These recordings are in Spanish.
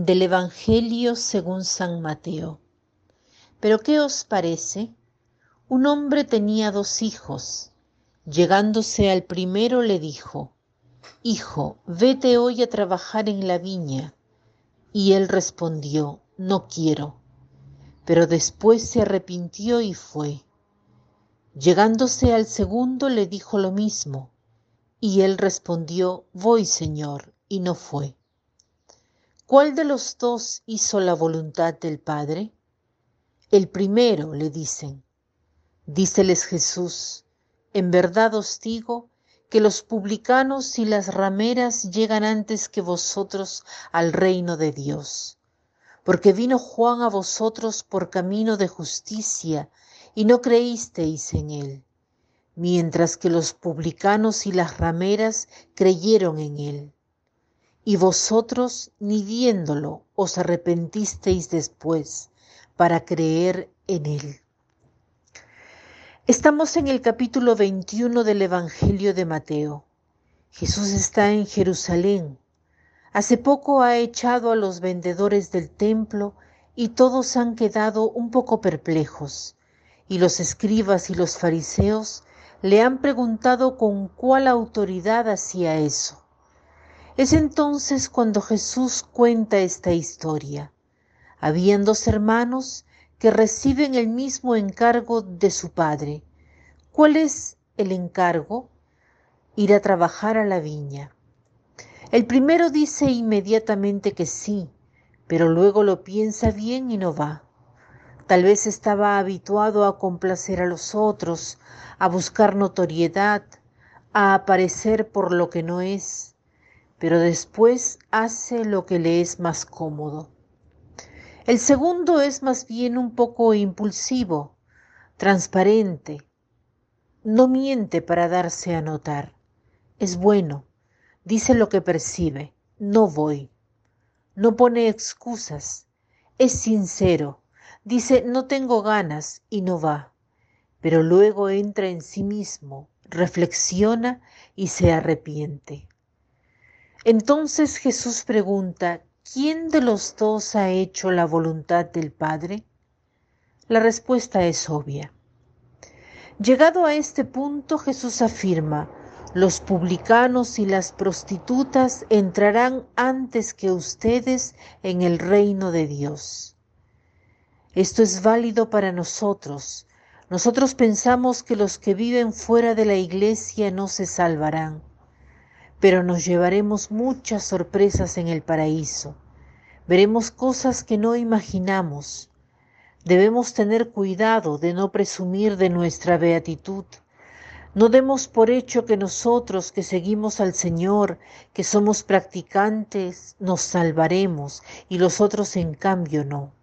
Del Evangelio según San Mateo. Pero ¿qué os parece? Un hombre tenía dos hijos. Llegándose al primero le dijo, Hijo, vete hoy a trabajar en la viña. Y él respondió, No quiero. Pero después se arrepintió y fue. Llegándose al segundo le dijo lo mismo. Y él respondió, Voy, Señor, y no fue. ¿Cuál de los dos hizo la voluntad del Padre? El primero, le dicen. Díceles Jesús, en verdad os digo que los publicanos y las rameras llegan antes que vosotros al reino de Dios. Porque vino Juan a vosotros por camino de justicia y no creísteis en él, mientras que los publicanos y las rameras creyeron en él y vosotros ni viéndolo os arrepentisteis después para creer en él. Estamos en el capítulo 21 del Evangelio de Mateo. Jesús está en Jerusalén. Hace poco ha echado a los vendedores del templo y todos han quedado un poco perplejos. Y los escribas y los fariseos le han preguntado con cuál autoridad hacía eso. Es entonces cuando Jesús cuenta esta historia. Habían dos hermanos que reciben el mismo encargo de su padre. ¿Cuál es el encargo? Ir a trabajar a la viña. El primero dice inmediatamente que sí, pero luego lo piensa bien y no va. Tal vez estaba habituado a complacer a los otros, a buscar notoriedad, a aparecer por lo que no es pero después hace lo que le es más cómodo. El segundo es más bien un poco impulsivo, transparente, no miente para darse a notar, es bueno, dice lo que percibe, no voy, no pone excusas, es sincero, dice no tengo ganas y no va, pero luego entra en sí mismo, reflexiona y se arrepiente. Entonces Jesús pregunta, ¿quién de los dos ha hecho la voluntad del Padre? La respuesta es obvia. Llegado a este punto, Jesús afirma, los publicanos y las prostitutas entrarán antes que ustedes en el reino de Dios. Esto es válido para nosotros. Nosotros pensamos que los que viven fuera de la iglesia no se salvarán pero nos llevaremos muchas sorpresas en el paraíso. Veremos cosas que no imaginamos. Debemos tener cuidado de no presumir de nuestra beatitud. No demos por hecho que nosotros que seguimos al Señor, que somos practicantes, nos salvaremos y los otros en cambio no.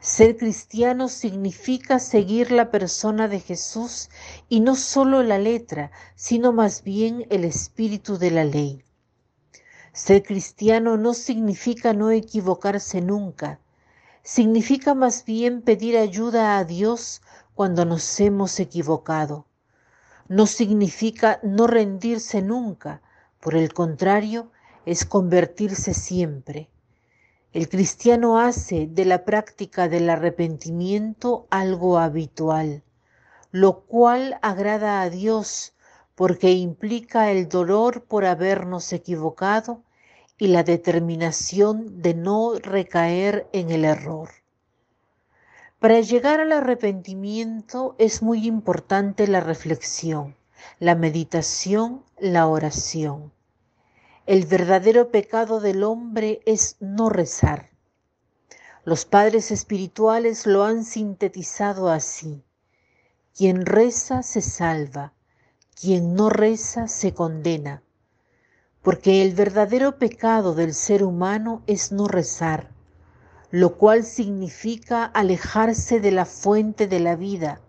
Ser cristiano significa seguir la persona de Jesús y no solo la letra, sino más bien el espíritu de la ley. Ser cristiano no significa no equivocarse nunca, significa más bien pedir ayuda a Dios cuando nos hemos equivocado. No significa no rendirse nunca, por el contrario, es convertirse siempre. El cristiano hace de la práctica del arrepentimiento algo habitual, lo cual agrada a Dios porque implica el dolor por habernos equivocado y la determinación de no recaer en el error. Para llegar al arrepentimiento es muy importante la reflexión, la meditación, la oración. El verdadero pecado del hombre es no rezar. Los padres espirituales lo han sintetizado así. Quien reza se salva, quien no reza se condena, porque el verdadero pecado del ser humano es no rezar, lo cual significa alejarse de la fuente de la vida.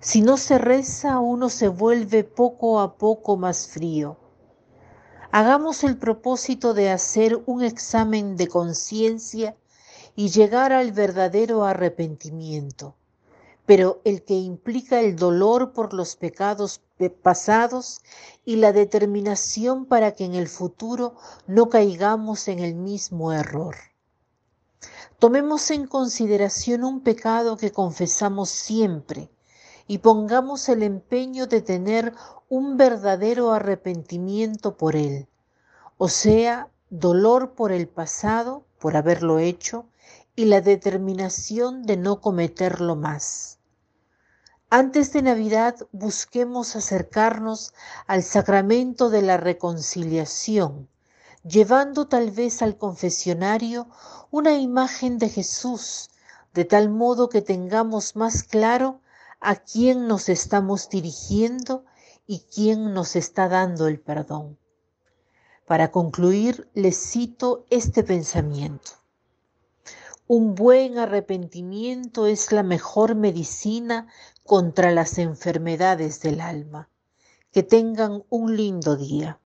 Si no se reza, uno se vuelve poco a poco más frío hagamos el propósito de hacer un examen de conciencia y llegar al verdadero arrepentimiento. pero el que implica el dolor por los pecados pasados y la determinación para que en el futuro no caigamos en el mismo error. Tomemos en consideración un pecado que confesamos siempre y pongamos el empeño de tener un verdadero arrepentimiento por él, o sea, dolor por el pasado, por haberlo hecho, y la determinación de no cometerlo más. Antes de Navidad busquemos acercarnos al sacramento de la reconciliación, llevando tal vez al confesionario una imagen de Jesús, de tal modo que tengamos más claro a quién nos estamos dirigiendo y quién nos está dando el perdón. Para concluir, les cito este pensamiento. Un buen arrepentimiento es la mejor medicina contra las enfermedades del alma. Que tengan un lindo día.